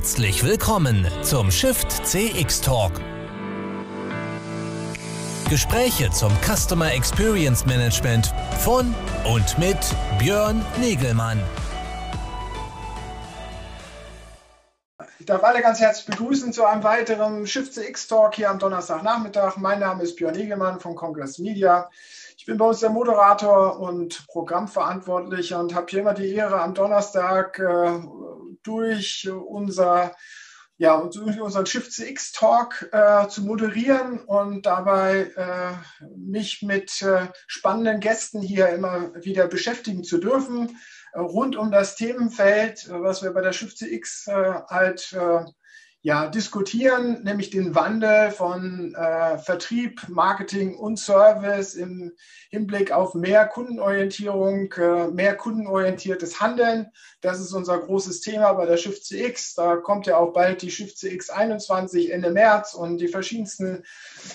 Herzlich willkommen zum Shift CX Talk. Gespräche zum Customer Experience Management von und mit Björn Negelmann. Ich darf alle ganz herzlich begrüßen zu einem weiteren Shift CX Talk hier am Donnerstagnachmittag. Mein Name ist Björn Negelmann von Congress Media. Ich bin bei uns der Moderator und Programmverantwortlicher und habe hier immer die Ehre, am Donnerstag äh, durch unser ja, durch unseren Shift CX Talk äh, zu moderieren und dabei äh, mich mit äh, spannenden Gästen hier immer wieder beschäftigen zu dürfen, äh, rund um das Themenfeld, was wir bei der Shift CX äh, halt äh, ja, diskutieren, nämlich den Wandel von äh, Vertrieb, Marketing und Service im Hinblick auf mehr Kundenorientierung, äh, mehr kundenorientiertes Handeln. Das ist unser großes Thema bei der Shift CX. Da kommt ja auch bald die Shift CX 21 Ende März und die verschiedensten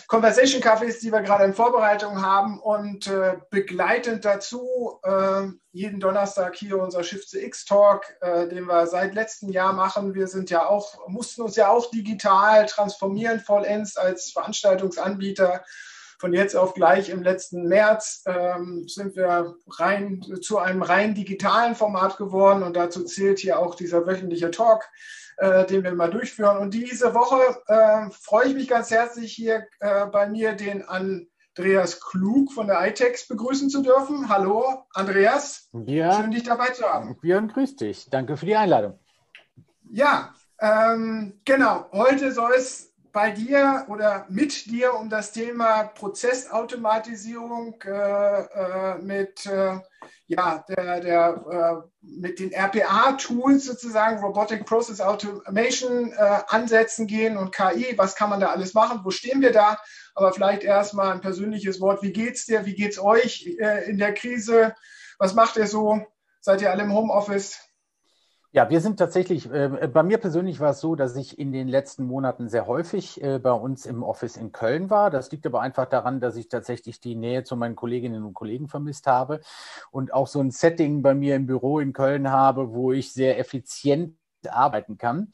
Conversation Cafés, die wir gerade in Vorbereitung haben und äh, begleitend dazu äh, jeden Donnerstag hier unser Shift CX Talk, äh, den wir seit letztem Jahr machen. Wir sind ja auch, mussten uns ja auch digital transformieren vollends als Veranstaltungsanbieter. Von jetzt auf gleich im letzten März ähm, sind wir rein zu einem rein digitalen Format geworden und dazu zählt hier auch dieser wöchentliche Talk, äh, den wir mal durchführen. Und diese Woche äh, freue ich mich ganz herzlich hier äh, bei mir den an Andreas Klug von der iTex begrüßen zu dürfen. Hallo, Andreas. Ja. Schön, dich dabei zu haben. Björn, grüß dich. Danke für die Einladung. Ja, ähm, genau. Heute soll es bei dir oder mit dir um das Thema Prozessautomatisierung äh, äh, mit, äh, ja, der, der, äh, mit den RPA-Tools sozusagen, Robotic Process Automation, äh, Ansätzen gehen und KI. Was kann man da alles machen? Wo stehen wir da? Aber vielleicht erstmal ein persönliches Wort. Wie geht's dir? Wie geht's euch äh, in der Krise? Was macht ihr so? Seid ihr alle im Homeoffice? Ja, wir sind tatsächlich, äh, bei mir persönlich war es so, dass ich in den letzten Monaten sehr häufig äh, bei uns im Office in Köln war. Das liegt aber einfach daran, dass ich tatsächlich die Nähe zu meinen Kolleginnen und Kollegen vermisst habe und auch so ein Setting bei mir im Büro in Köln habe, wo ich sehr effizient arbeiten kann.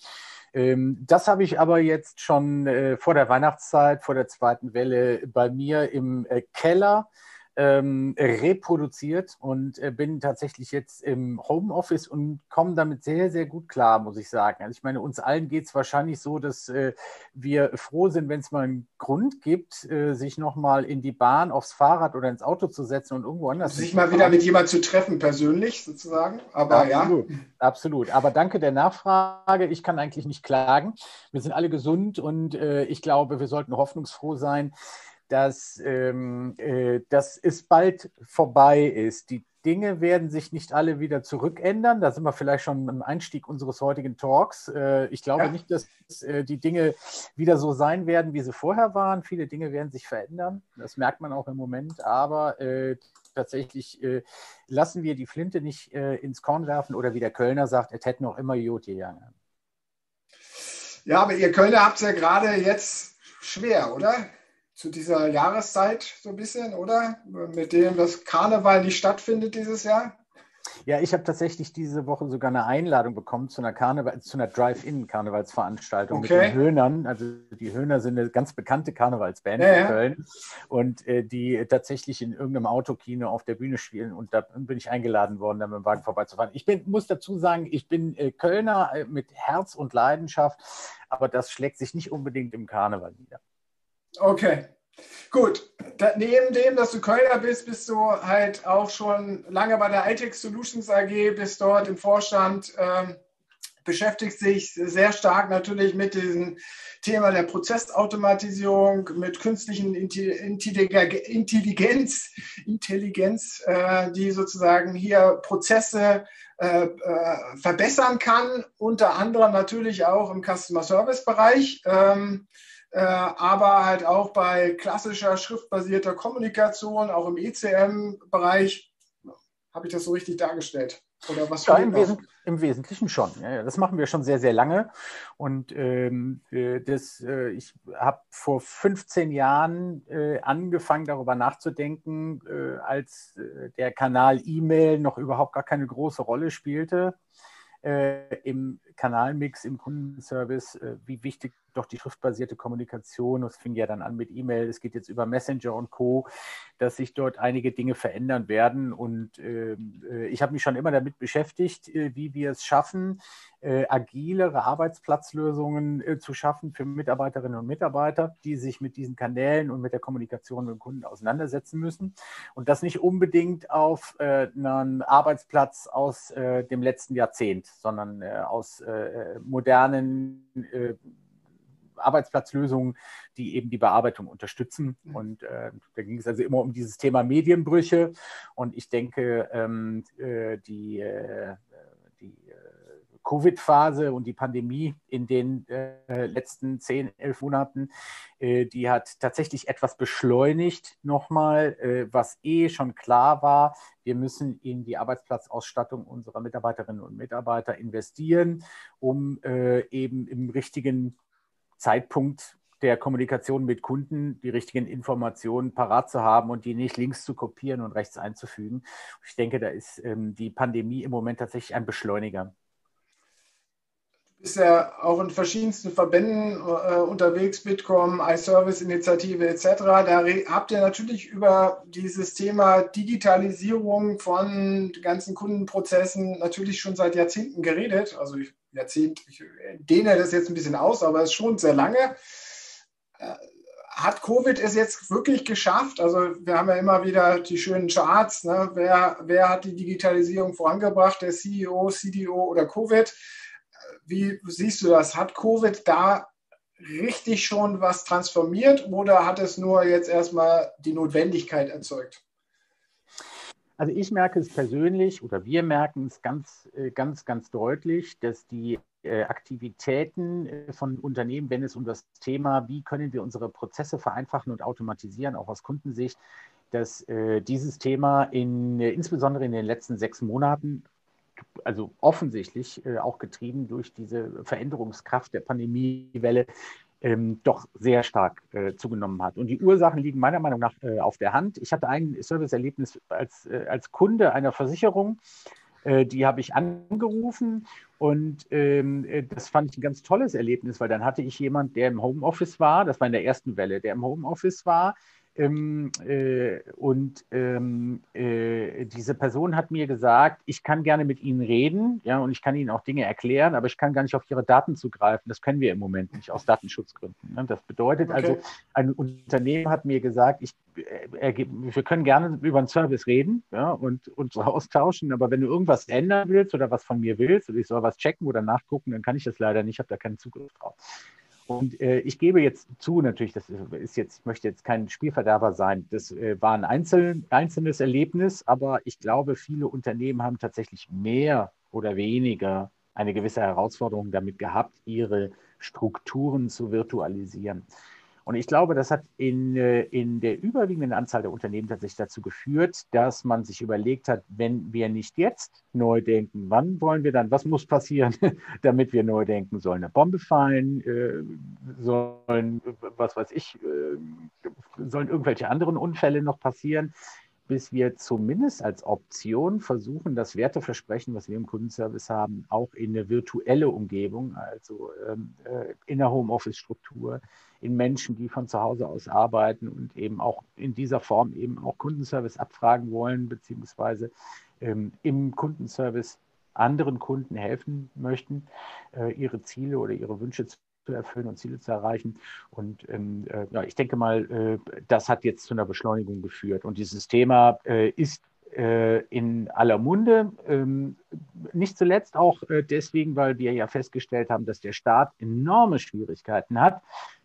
Ähm, das habe ich aber jetzt schon äh, vor der Weihnachtszeit, vor der zweiten Welle bei mir im äh, Keller ähm, reproduziert und äh, bin tatsächlich jetzt im Homeoffice und komme damit sehr, sehr gut klar, muss ich sagen. Also ich meine, uns allen geht es wahrscheinlich so, dass äh, wir froh sind, wenn es mal einen Grund gibt, äh, sich nochmal in die Bahn, aufs Fahrrad oder ins Auto zu setzen und irgendwo anders. Sich mal wieder mit jemandem zu treffen, persönlich sozusagen. Aber absolut, ja. Absolut. Aber danke der Nachfrage. Ich kann eigentlich nicht klagen. Wir sind alle gesund und äh, ich glaube, wir sollten hoffnungsfroh sein dass, ähm, äh, dass es bald vorbei ist. Die Dinge werden sich nicht alle wieder zurückändern. Da sind wir vielleicht schon am Einstieg unseres heutigen Talks. Äh, ich glaube ja. nicht, dass äh, die Dinge wieder so sein werden, wie sie vorher waren. Viele Dinge werden sich verändern. Das merkt man auch im Moment. Aber äh, tatsächlich äh, lassen wir die Flinte nicht äh, ins Korn werfen oder wie der Kölner sagt, es hätte noch immer Jod gegangen. Ja, aber ihr Kölner habt es ja gerade jetzt schwer, oder? Zu dieser Jahreszeit so ein bisschen, oder? Mit dem das Karneval nicht stattfindet dieses Jahr? Ja, ich habe tatsächlich diese Woche sogar eine Einladung bekommen zu einer Karneval, zu einer Drive-In-Karnevalsveranstaltung okay. mit den Höhnern. Also die Höhner sind eine ganz bekannte Karnevalsband ja, in Köln und äh, die tatsächlich in irgendeinem Autokino auf der Bühne spielen und da bin ich eingeladen worden, da mit dem Wagen vorbeizufahren. Ich bin, muss dazu sagen, ich bin äh, Kölner äh, mit Herz und Leidenschaft, aber das schlägt sich nicht unbedingt im Karneval nieder. Okay. Gut, da, neben dem, dass du Kölner bist, bist du halt auch schon lange bei der iTex Solutions AG, bist dort im Vorstand, ähm, beschäftigt sich sehr stark natürlich mit diesem Thema der Prozessautomatisierung, mit künstlichen Intelligenz, Intelligenz äh, die sozusagen hier Prozesse äh, äh, verbessern kann, unter anderem natürlich auch im Customer Service Bereich. Ähm, äh, aber halt auch bei klassischer schriftbasierter Kommunikation, auch im ECM-Bereich. Habe ich das so richtig dargestellt? Oder was ja, im, Wesen, im, Wesentlichen schon. Ja, das machen wir schon sehr, sehr lange. Und ähm, äh, das, äh, ich habe vor 15 Jahren äh, angefangen, darüber nachzudenken, äh, als äh, der Kanal E-Mail noch überhaupt gar keine große Rolle spielte äh, im Kanalmix, im Kundenservice, äh, wie wichtig doch die schriftbasierte Kommunikation, es fing ja dann an mit E-Mail, es geht jetzt über Messenger und Co., dass sich dort einige Dinge verändern werden. Und ähm, äh, ich habe mich schon immer damit beschäftigt, äh, wie wir es schaffen, äh, agilere Arbeitsplatzlösungen äh, zu schaffen für Mitarbeiterinnen und Mitarbeiter, die sich mit diesen Kanälen und mit der Kommunikation mit dem Kunden auseinandersetzen müssen. Und das nicht unbedingt auf äh, einen Arbeitsplatz aus dem letzten Jahrzehnt, sondern aus modernen Arbeitsplatzlösungen, die eben die Bearbeitung unterstützen. Mhm. Und äh, da ging es also immer um dieses Thema Medienbrüche. Und ich denke, ähm, äh, die, äh, die äh, Covid-Phase und die Pandemie in den äh, letzten zehn, elf Monaten, äh, die hat tatsächlich etwas beschleunigt nochmal, äh, was eh schon klar war. Wir müssen in die Arbeitsplatzausstattung unserer Mitarbeiterinnen und Mitarbeiter investieren, um äh, eben im richtigen Zeitpunkt der Kommunikation mit Kunden die richtigen Informationen parat zu haben und die nicht links zu kopieren und rechts einzufügen. Ich denke, da ist ähm, die Pandemie im Moment tatsächlich ein Beschleuniger. Du bist ja auch in verschiedensten Verbänden äh, unterwegs, Bitkom, iService-Initiative etc. Da habt ihr natürlich über dieses Thema Digitalisierung von ganzen Kundenprozessen natürlich schon seit Jahrzehnten geredet. Also ich Jahrzehnt, ich dehne das jetzt ein bisschen aus, aber es ist schon sehr lange. Äh, hat Covid es jetzt wirklich geschafft? Also wir haben ja immer wieder die schönen Charts. Ne? Wer, wer hat die Digitalisierung vorangebracht? Der CEO, CDO oder Covid? Wie siehst du das? Hat Covid da richtig schon was transformiert oder hat es nur jetzt erstmal die Notwendigkeit erzeugt? Also ich merke es persönlich oder wir merken es ganz, äh, ganz, ganz deutlich, dass die äh, Aktivitäten äh, von Unternehmen, wenn es um das Thema, wie können wir unsere Prozesse vereinfachen und automatisieren, auch aus Kundensicht, dass dieses Thema in, insbesondere in den letzten sechs Monaten also offensichtlich auch getrieben durch diese Veränderungskraft der Pandemiewelle, ähm, doch sehr stark äh, zugenommen hat. Und die Ursachen liegen meiner Meinung nach äh, auf der Hand. Ich hatte ein Serviceerlebnis als, äh, als Kunde einer Versicherung, äh, die habe ich angerufen und ähm, äh, das fand ich ein ganz tolles Erlebnis, weil dann hatte ich jemand, der im Homeoffice war, das war in der ersten Welle, der im Homeoffice war, ähm, äh, und ähm, äh, diese Person hat mir gesagt, ich kann gerne mit Ihnen reden, ja, und ich kann Ihnen auch Dinge erklären, aber ich kann gar nicht auf Ihre Daten zugreifen. Das können wir im Moment nicht aus Datenschutzgründen. Ne? Das bedeutet also, okay. also, ein Unternehmen hat mir gesagt, ich, äh, wir können gerne über einen Service reden ja, und uns austauschen, aber wenn du irgendwas ändern willst oder was von mir willst oder ich soll was checken oder nachgucken, dann kann ich das leider nicht, ich habe da keinen Zugriff drauf. Und äh, ich gebe jetzt zu, natürlich, das ist jetzt, ich möchte jetzt kein Spielverderber sein. Das äh, war ein einzeln, einzelnes Erlebnis, aber ich glaube, viele Unternehmen haben tatsächlich mehr oder weniger eine gewisse Herausforderung damit gehabt, ihre Strukturen zu virtualisieren. Und ich glaube, das hat in, äh, in der überwiegenden Anzahl der Unternehmen tatsächlich dazu geführt, dass man sich überlegt hat, wenn wir nicht jetzt neu denken, wann wollen wir dann, was muss passieren, damit wir neu denken? Soll eine Bombe fallen? Äh, sollen, was weiß ich, äh, sollen irgendwelche anderen Unfälle noch passieren? Bis wir zumindest als Option versuchen, das Werteversprechen, was wir im Kundenservice haben, auch in eine virtuelle Umgebung, also ähm, äh, in der Homeoffice-Struktur, in Menschen, die von zu Hause aus arbeiten und eben auch in dieser Form eben auch Kundenservice abfragen wollen, beziehungsweise ähm, im Kundenservice anderen Kunden helfen möchten, äh, ihre Ziele oder ihre Wünsche zu erfüllen und Ziele zu erreichen. Und ähm, äh, ja, ich denke mal, äh, das hat jetzt zu einer Beschleunigung geführt. Und dieses Thema äh, ist äh, in aller Munde. Ähm, nicht zuletzt auch äh, deswegen, weil wir ja festgestellt haben, dass der Staat enorme Schwierigkeiten hat,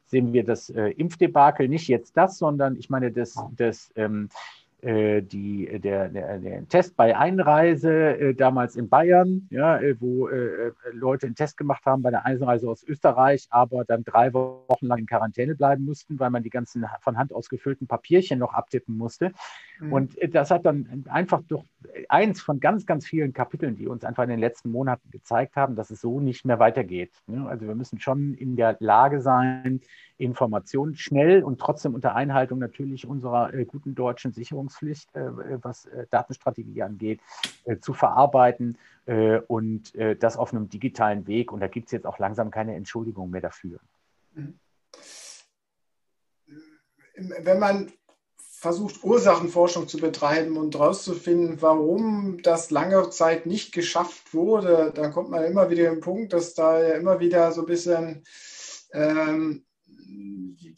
sehen wir das äh, Impfdebakel, nicht jetzt das, sondern ich meine, das, das ähm, äh, die, der, der, der, Test bei Einreise äh, damals in Bayern, ja, äh, wo äh, Leute einen Test gemacht haben bei der Einreise aus Österreich, aber dann drei Wochen lang in Quarantäne bleiben mussten, weil man die ganzen von Hand ausgefüllten Papierchen noch abtippen musste. Mhm. Und äh, das hat dann einfach durch eins von ganz, ganz vielen Kapiteln, die uns einfach in den letzten Monaten gezeigt haben, dass es so nicht mehr weitergeht. Ne? Also wir müssen schon in der Lage sein, Informationen schnell und trotzdem unter Einhaltung natürlich unserer äh, guten deutschen Sicherungspflicht, äh, was Datenstrategie angeht, zu verarbeiten und das auf einem digitalen Weg. Und da gibt es jetzt auch langsam keine Entschuldigung mehr dafür. Mhm. Wenn man versucht, Ursachenforschung zu betreiben und herauszufinden, warum das lange Zeit nicht geschafft wurde, dann kommt man immer wieder im Punkt, dass da ja immer wieder so ein bisschen ähm,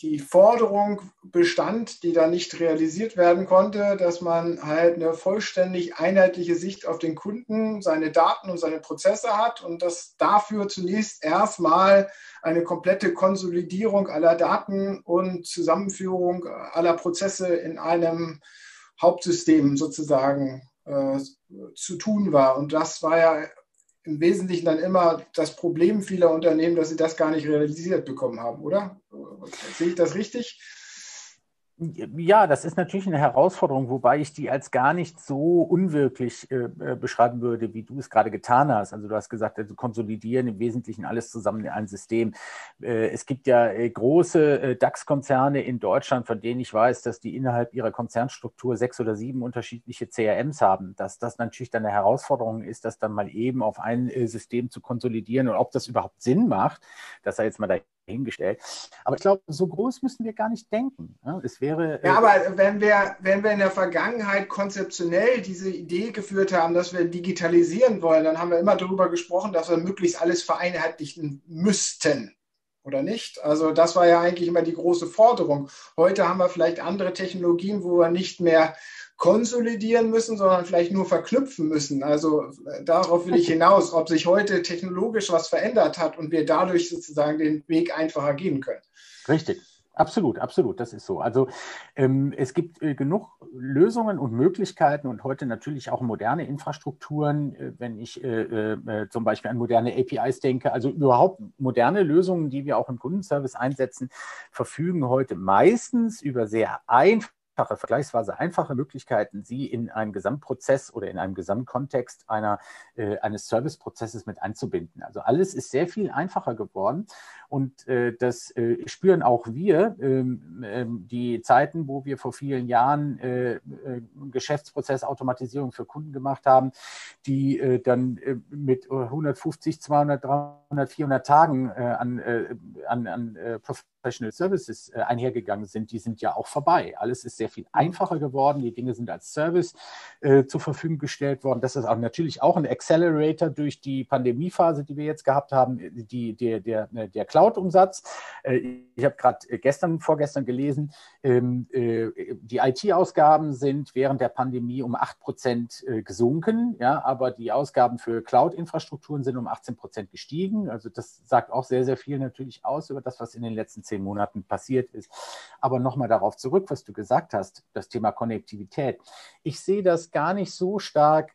die Forderung bestand, die da nicht realisiert werden konnte, dass man halt eine vollständig einheitliche Sicht auf den Kunden, seine Daten und seine Prozesse hat und dass dafür zunächst erstmal eine komplette Konsolidierung aller Daten und Zusammenführung aller Prozesse in einem Hauptsystem sozusagen äh, zu tun war. Und das war ja im Wesentlichen dann immer das Problem vieler Unternehmen, dass sie das gar nicht realisiert bekommen haben, oder? Sehe ich das richtig? Ja, das ist natürlich eine Herausforderung, wobei ich die als gar nicht so unwirklich äh, äh, beschreiben würde, wie du es gerade getan hast. Also du hast gesagt, also konsolidieren im Wesentlichen alles zusammen in ein System. Äh, es gibt ja äh, große äh, DAX-Konzerne in Deutschland, von denen ich weiß, dass die innerhalb ihrer Konzernstruktur sechs oder sieben unterschiedliche CRMs haben. Dass das natürlich dann eine Herausforderung ist, das dann mal eben auf ein äh, System zu konsolidieren und ob das überhaupt Sinn macht, das sei jetzt mal da hingestellt. Aber ich glaube, so groß müssen wir gar nicht denken. Es wäre. Ja, aber wenn wir, wenn wir in der Vergangenheit konzeptionell diese Idee geführt haben, dass wir digitalisieren wollen, dann haben wir immer darüber gesprochen, dass wir möglichst alles vereinheitlichen müssten. Oder nicht? Also das war ja eigentlich immer die große Forderung. Heute haben wir vielleicht andere Technologien, wo wir nicht mehr konsolidieren müssen, sondern vielleicht nur verknüpfen müssen. Also äh, darauf will ich hinaus, ob sich heute technologisch was verändert hat und wir dadurch sozusagen den Weg einfacher gehen können. Richtig. Absolut, absolut, das ist so. Also ähm, es gibt äh, genug Lösungen und Möglichkeiten und heute natürlich auch moderne Infrastrukturen, äh, wenn ich äh, äh zum Beispiel an moderne APIs denke, also überhaupt moderne Lösungen, die wir auch im Kundenservice einsetzen, verfügen heute meistens über sehr einfach einfache, vergleichsweise einfache Möglichkeiten, sie in einen Gesamtprozess oder in einem Gesamtkontext einer, äh, eines Serviceprozesses mit einzubinden. Also alles ist sehr viel einfacher geworden und äh, das äh, spüren auch wir. Ähm, ähm, die Zeiten, wo wir vor vielen Jahren äh, äh, Geschäftsprozessautomatisierung für Kunden gemacht haben, die äh, dann mit 150, 200, 300, 400 Tagen an, an, an Professional Services äh, einhergegangen sind, die sind ja auch vorbei. Alles ist sehr viel einfacher geworden. Die Dinge sind als Service äh, zur Verfügung gestellt worden. Das ist auch natürlich auch ein Accelerator durch die Pandemiephase, die wir jetzt gehabt haben, die, der, der, der Cloud-Umsatz. Äh, ich habe gerade gestern, vorgestern gelesen, äh, die IT-Ausgaben sind während der Pandemie um 8 Prozent äh, gesunken, ja, aber die Ausgaben für Cloud-Infrastrukturen sind um 18 Prozent gestiegen. Also das sagt auch sehr, sehr viel natürlich aus über das, was in den letzten zehn Monaten passiert ist. Aber nochmal darauf zurück, was du gesagt hast, das Thema Konnektivität. Ich sehe das gar nicht so stark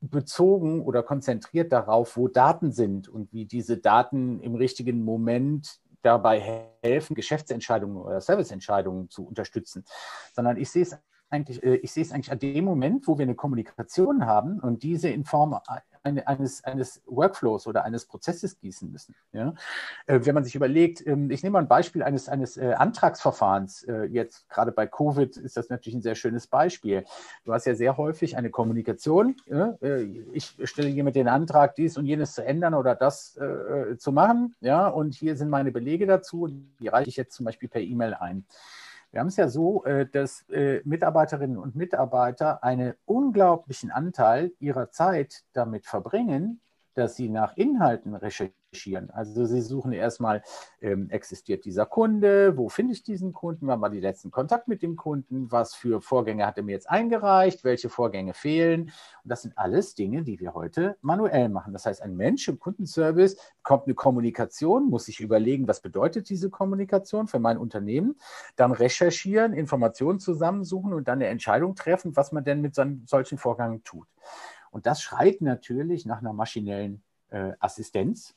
bezogen oder konzentriert darauf, wo Daten sind und wie diese Daten im richtigen Moment dabei helfen, Geschäftsentscheidungen oder Serviceentscheidungen zu unterstützen, sondern ich sehe es eigentlich, äh, ich sehe es eigentlich an dem Moment, wo wir eine Kommunikation haben und diese in Form eines, eines Workflows oder eines Prozesses gießen müssen. Ja? Äh, wenn man sich überlegt, ähm, ich nehme mal ein Beispiel eines, eines äh, Antragsverfahrens, äh, jetzt gerade bei Covid ist das natürlich ein sehr schönes Beispiel. Du hast ja sehr häufig eine Kommunikation, ich stelle jemand den Antrag, dies und jenes zu ändern oder das zu machen, ja, und hier sind meine Belege dazu, die reiche ich jetzt zum Beispiel per E-Mail ein. Wir haben es ja so, äh, dass äh, Mitarbeiterinnen und Mitarbeiter einen unglaublichen Anteil ihrer Zeit damit verbringen, dass sie nach Inhalten recherchieren. Also Sie suchen erstmal, ähm, existiert dieser Kunde, wo finde ich diesen Kunden, wann war die letzten Kontakt mit dem Kunden, was für Vorgänge hat er mir jetzt eingereicht, welche Vorgänge fehlen. Und das sind alles Dinge, die wir heute manuell machen. Das heißt, ein Mensch im Kundenservice bekommt eine Kommunikation, muss sich überlegen, was bedeutet diese Kommunikation für mein Unternehmen, dann recherchieren, Informationen zusammensuchen und dann eine Entscheidung treffen, was man denn mit so einem, solchen Vorgang tut. Und das schreit natürlich nach einer maschinellen äh, Assistenz.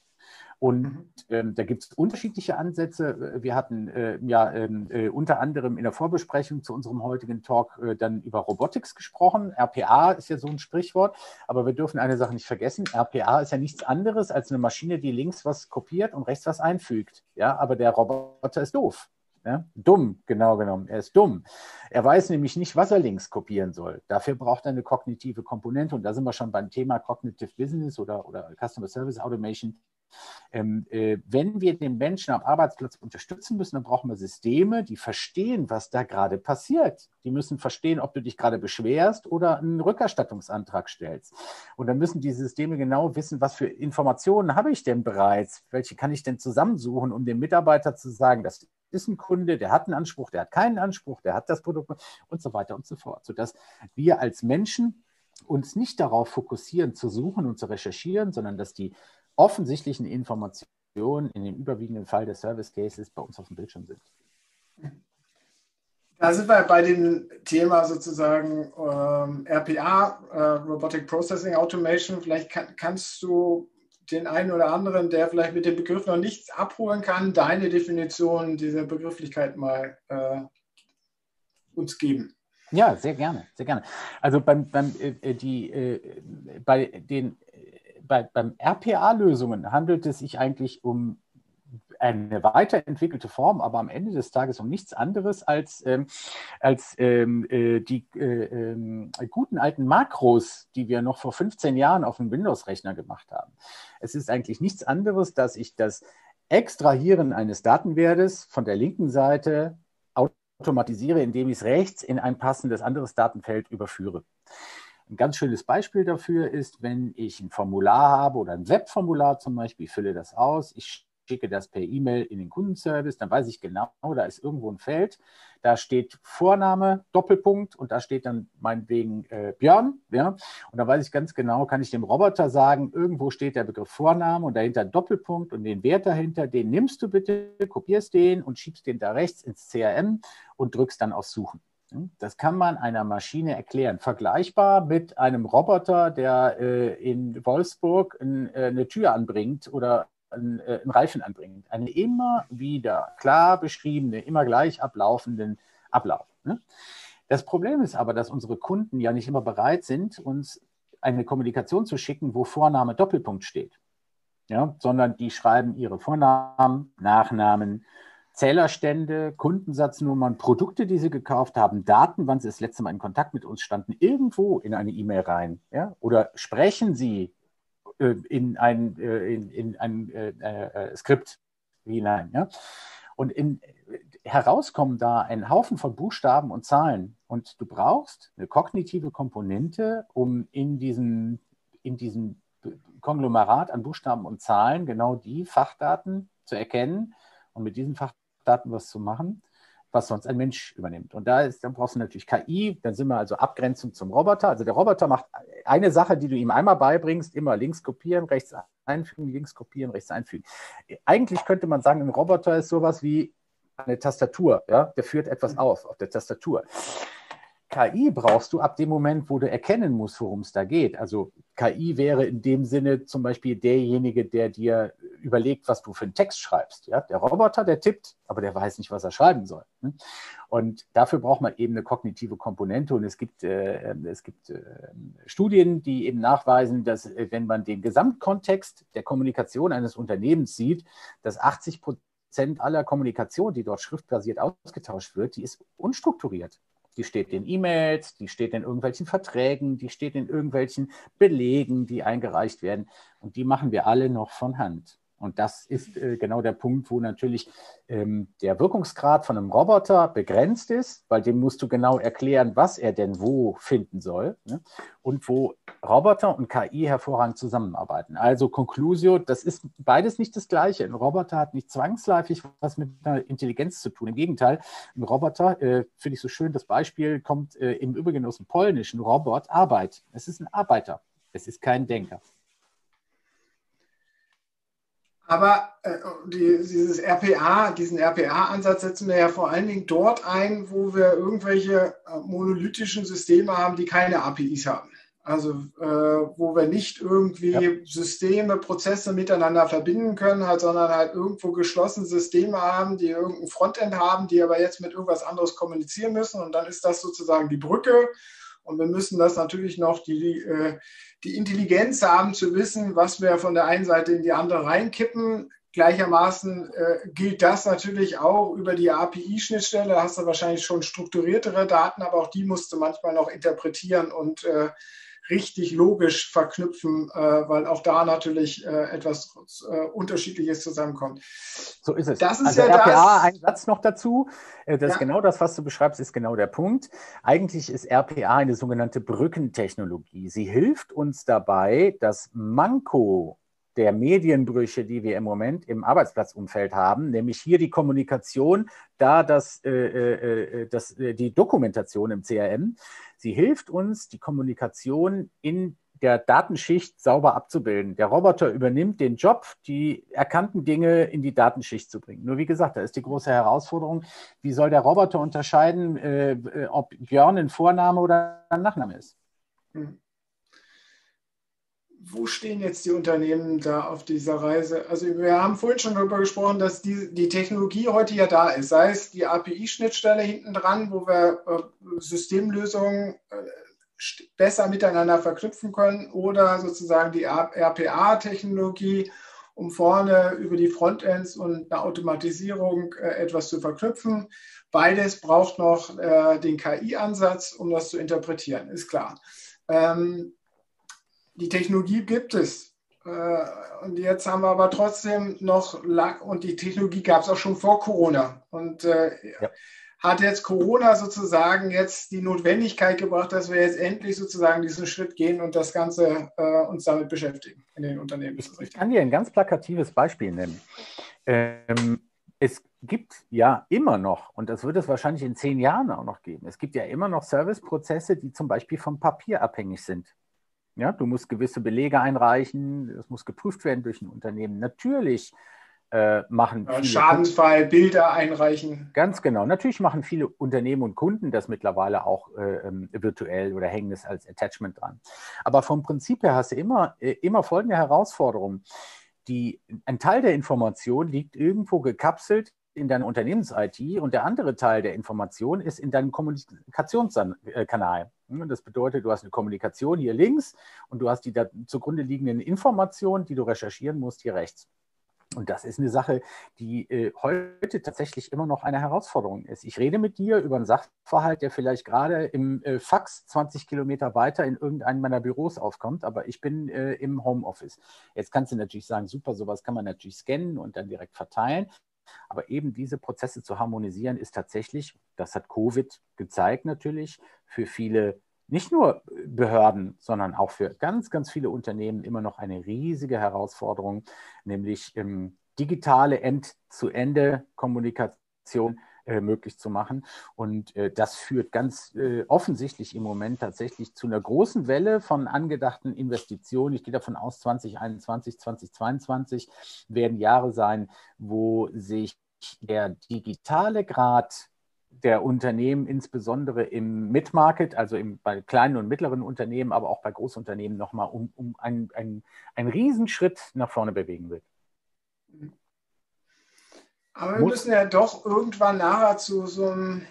Und mhm. ähm, da gibt es unterschiedliche Ansätze. Wir hatten äh, ja ähm, äh, unter anderem in der Vorbesprechung zu unserem heutigen Talk äh, dann über Robotics gesprochen. RPA ist ja so ein Sprichwort, aber wir dürfen eine Sache nicht vergessen. RPA ist ja nichts anderes als eine Maschine, die links was kopiert und rechts was einfügt. Ja, aber der Roboter ist doof. Ja? Dumm, genau genommen. Er ist dumm. Er weiß nämlich nicht, was er links kopieren soll. Dafür braucht er eine kognitive Komponente. Und da sind wir schon beim Thema Cognitive Business oder, oder Customer Service Automation. Ähm, äh, wenn wir den Menschen am Arbeitsplatz unterstützen müssen, dann brauchen wir Systeme, die verstehen, was da gerade passiert. Die müssen verstehen, ob du dich gerade beschwerst oder einen Rückerstattungsantrag stellst. Und dann müssen die Systeme genau wissen, was für Informationen habe ich denn bereits, welche kann ich denn zusammensuchen, um dem Mitarbeiter zu sagen, das ist ein Kunde, der hat einen Anspruch, der hat keinen Anspruch, der hat das Produkt und so weiter und so fort, sodass wir als Menschen uns nicht darauf fokussieren, zu suchen und zu recherchieren, sondern dass die offensichtlichen Informationen in dem überwiegenden Fall des Service Cases bei uns auf dem Bildschirm sind. Da sind wir bei dem Thema sozusagen ähm, RPA, äh, Robotic Processing Automation. Vielleicht kann, kannst du den einen oder anderen, der vielleicht mit dem Begriff noch nichts abholen kann, deine Definition dieser Begrifflichkeit mal äh, uns geben. Ja, sehr gerne, sehr gerne. Also beim, beim, äh, die, äh, bei den bei, beim RPA-Lösungen handelt es sich eigentlich um eine weiterentwickelte Form, aber am Ende des Tages um nichts anderes als, ähm, als ähm, äh, die äh, äh, guten alten Makros, die wir noch vor 15 Jahren auf dem Windows-Rechner gemacht haben. Es ist eigentlich nichts anderes, dass ich das Extrahieren eines Datenwertes von der linken Seite automatisiere, indem ich es rechts in ein passendes anderes Datenfeld überführe. Ein ganz schönes Beispiel dafür ist, wenn ich ein Formular habe oder ein Webformular zum Beispiel, ich fülle das aus, ich schicke das per E-Mail in den Kundenservice, dann weiß ich genau, da ist irgendwo ein Feld, da steht Vorname, Doppelpunkt und da steht dann meinetwegen äh, Björn, ja, und da weiß ich ganz genau, kann ich dem Roboter sagen, irgendwo steht der Begriff Vorname und dahinter Doppelpunkt und den Wert dahinter, den nimmst du bitte, kopierst den und schiebst den da rechts ins CRM und drückst dann auf Suchen. Das kann man einer Maschine erklären. Vergleichbar mit einem Roboter, der äh, in Wolfsburg ein, äh, eine Tür anbringt oder einen, äh, Reifen anbringt. Einen immer wieder klar beschriebene, immer gleich ablaufenden Ablauf. Ne? Das Problem ist aber, dass unsere Kunden ja nicht immer bereit sind, uns eine Kommunikation zu schicken, wo Vorname Doppelpunkt steht. Ja, sondern die schreiben ihre Vornamen, Nachnamen, Zählerstände, Kundensatznummern, Produkte, die sie gekauft haben, Daten, wann sie das letzte Mal in Kontakt mit uns standen, irgendwo in eine E-Mail rein. Ja? Oder sprechen sie in ein, äh, in, in ein äh, äh Skript hinein. Ja? Und in, herauskommen da ein Haufen von Buchstaben und Zahlen. Und du brauchst eine kognitive Komponente, um in diesem, in diesem Konglomerat an Buchstaben und Zahlen genau die Fachdaten zu erkennen und mit diesen Fachdaten Daten was zu machen, was sonst ein Mensch übernimmt. Und da ist, dann brauchst du natürlich KI, dann sind wir also Abgrenzung zum Roboter. Also der Roboter macht eine Sache, die du ihm einmal beibringst, immer links kopieren, rechts einfügen, links kopieren, rechts einfügen. Eigentlich könnte man sagen, ein Roboter ist sowas wie eine Tastatur, ja, der führt etwas mhm. auf auf der Tastatur. KI brauchst du ab dem Moment, wo du erkennen musst, worum es da geht. Also KI wäre in dem Sinne zum Beispiel derjenige, der dir überlegt, was du für einen Text schreibst. Ja? Der Roboter, der tippt, aber der weiß nicht, was er schreiben soll. Ne? Und dafür braucht man eben eine kognitive Komponente. Und es gibt, äh, es gibt äh, Studien, die eben nachweisen, dass äh, wenn man den Gesamtkontext der Kommunikation eines Unternehmens sieht, dass 80 Prozent aller Kommunikation, die dort schriftbasiert ausgetauscht wird, die ist unstrukturiert. Die steht in E-Mails, die steht in irgendwelchen Verträgen, die steht in irgendwelchen Belegen, die eingereicht werden. Und die machen wir alle noch von Hand. Und das ist äh, genau der Punkt, wo natürlich ähm, der Wirkungsgrad von einem Roboter begrenzt ist, weil dem musst du genau erklären, was er denn wo finden soll ne? und wo Roboter und KI hervorragend zusammenarbeiten. Also Conclusio, das ist beides nicht das Gleiche. Ein Roboter hat nicht zwangsläufig was mit einer Intelligenz zu tun. Im Gegenteil, ein Roboter, äh, finde ich so schön, das Beispiel kommt äh, im Übrigen aus dem Polnischen, Robot, Arbeit. Es ist ein Arbeiter, es ist kein Denker. Aber äh, die, dieses RPA, diesen RPA-Ansatz setzen wir ja vor allen Dingen dort ein, wo wir irgendwelche äh, monolithischen Systeme haben, die keine APIs haben. Also äh, wo wir nicht irgendwie ja. Systeme, Prozesse miteinander verbinden können, halt, sondern halt irgendwo geschlossene Systeme haben, die irgendein Frontend haben, die aber jetzt mit irgendwas anderes kommunizieren müssen. Und dann ist das sozusagen die Brücke. Und wir müssen das natürlich noch die, äh, die Intelligenz haben zu wissen, was wir von der einen Seite in die andere reinkippen. Gleichermaßen äh, gilt das natürlich auch über die API-Schnittstelle. Da hast du wahrscheinlich schon strukturiertere Daten, aber auch die musst du manchmal noch interpretieren und äh, richtig logisch verknüpfen, äh, weil auch da natürlich äh, etwas äh, Unterschiedliches zusammenkommt. So ist es. Das ist also ja RPA, das. ein Satz noch dazu. Das ja. ist genau das, was du beschreibst, ist genau der Punkt. Eigentlich ist RPA eine sogenannte Brückentechnologie. Sie hilft uns dabei, das Manko der Medienbrüche, die wir im Moment im Arbeitsplatzumfeld haben, nämlich hier die Kommunikation, da das, äh, äh, äh das, äh, die Dokumentation im CRM. Sie hilft uns, die Kommunikation in der Datenschicht sauber abzubilden. Der Roboter übernimmt den Job, die erkannten Dinge in die Datenschicht zu bringen. Nur wie gesagt, da ist die große Herausforderung, wie soll der Roboter unterscheiden, äh, ob Björn ein Vorname oder ein Nachname ist? Hm wo stehen jetzt die Unternehmen da auf dieser Reise? Also wir haben vorhin schon darüber gesprochen, dass die, die Technologie heute ja da ist, sei es die API-Schnittstelle hinten dran, wo wir äh, Systemlösungen äh, besser miteinander verknüpfen können oder sozusagen die RPA-Technologie, um vorne über die Frontends und eine Automatisierung äh, etwas zu verknüpfen. Beides braucht noch den KI-Ansatz, um das zu interpretieren, ist klar. Ähm, die Technologie gibt es. Äh, und jetzt haben wir aber trotzdem noch und die Technologie gab es auch schon vor Corona. Und äh, ja. hat jetzt Corona sozusagen jetzt die Notwendigkeit gebracht, dass wir jetzt endlich sozusagen diesen Schritt gehen und das Ganze äh, uns damit beschäftigen in den Unternehmen. Ich, ich kann dir ein ganz plakatives Beispiel nennen. Ähm, es gibt ja immer noch, und das wird es wahrscheinlich in zehn Jahren auch noch geben, es gibt ja immer noch Serviceprozesse, die zum Beispiel vom Papier abhängig sind. Ja, du musst gewisse Belege einreichen, es muss geprüft werden durch ein Unternehmen. Natürlich äh, machen viele Schadensfall, Bilder einreichen. Ganz genau. Natürlich machen viele Unternehmen und Kunden das mittlerweile auch äh, ähm, virtuell oder hängen es als Attachment dran. Aber vom Prinzip her hast du immer, äh, immer folgende Herausforderung. Die, ein Teil der Information liegt irgendwo gekapselt in deiner Unternehmens-IT und der andere Teil der Information ist in deinem Kommunikationskanal. Das bedeutet, du hast eine Kommunikation hier links und du hast die zugrunde liegenden Informationen, die du recherchieren musst, hier rechts. Und das ist eine Sache, die äh, heute tatsächlich immer noch eine Herausforderung ist. Ich rede mit dir über einen Sachverhalt, der vielleicht gerade im äh, Fax 20 Kilometer weiter in irgendeinem meiner Büros aufkommt, aber ich bin äh, im Homeoffice. Jetzt kannst du natürlich sagen, super, sowas kann man natürlich scannen und dann direkt verteilen. Aber eben diese Prozesse zu harmonisieren, ist tatsächlich, das hat Covid gezeigt natürlich, für viele, nicht nur Behörden, sondern auch für ganz, ganz viele Unternehmen immer noch eine riesige Herausforderung, nämlich ähm, digitale End-zu-Ende-Kommunikation äh, möglich zu machen. Und äh, das führt ganz äh, offensichtlich im Moment tatsächlich zu einer großen Welle von angedachten Investitionen. Ich gehe davon aus, 2021, 2022 werden Jahre sein, wo sich der digitale Grad der Unternehmen, insbesondere im Mid-Market, also im, bei kleinen und mittleren Unternehmen, aber auch bei Großunternehmen nochmal um, um einen, einen, einen Riesenschritt nach vorne bewegen wird. Aber wir müssen ja doch irgendwann nachher zu so einem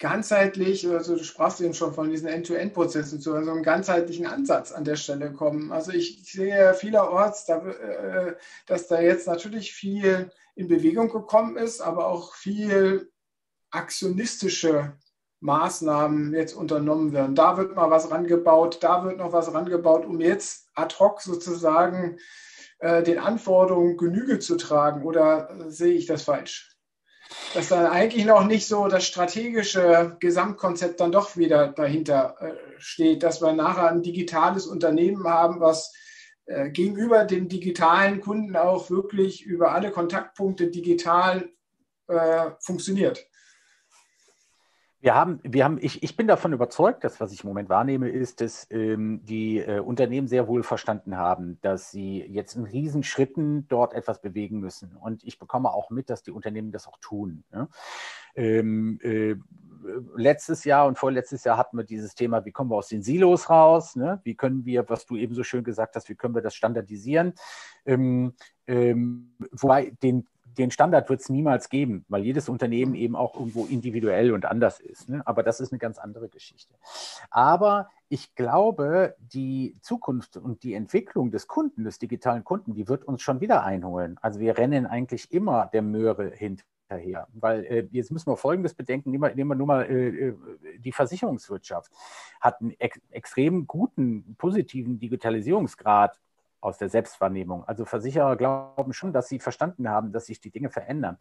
ganzheitlich, also du sprachst eben schon von diesen End-to-End-Prozessen, zu so einem ganzheitlichen Ansatz an der Stelle kommen. Also ich sehe vielerorts, äh, dass da jetzt natürlich viel in Bewegung gekommen ist, aber auch viel aktionistische Maßnahmen jetzt unternommen werden. Da wird mal was rangebaut, da wird noch was rangebaut, um jetzt ad hoc sozusagen äh, den Anforderungen Genüge zu tragen oder äh, sehe ich das falsch? Dass dann eigentlich noch nicht so das strategische Gesamtkonzept dann doch wieder dahinter äh, steht, dass wir nachher ein digitales Unternehmen haben, was gegenüber dem digitalen Kunden auch wirklich über alle Kontaktpunkte digital funktioniert. Wir haben, wir haben, ich, ich bin davon überzeugt, dass was ich im Moment wahrnehme, ist, dass ähm, die äh, Unternehmen sehr wohl verstanden haben, dass sie jetzt in Riesenschritten dort etwas bewegen müssen. Und ich bekomme auch mit, dass die Unternehmen das auch tun. Ja? Ähm, äh, letztes Jahr und vorletztes Jahr hatten wir dieses Thema, wie kommen wir aus den Silos raus? Ne? Wie können wir, was du eben so schön gesagt hast, wie können wir das standardisieren? Ähm, ähm, wobei den den Standard wird es niemals geben, weil jedes Unternehmen eben auch irgendwo individuell und anders ist. Ne? Aber das ist eine ganz andere Geschichte. Aber ich glaube, die Zukunft und die Entwicklung des Kunden, des digitalen Kunden, die wird uns schon wieder einholen. Also wir rennen eigentlich immer der Möhre hinterher. Weil äh, jetzt müssen wir Folgendes bedenken, nehmen wir, nehmen wir nur mal äh, äh die Versicherungswirtschaft hat einen ex extrem guten, positiven Digitalisierungsgrad aus der Selbstwahrnehmung. Also Versicherer glauben schon, dass sie verstanden haben, dass sich die Dinge verändern.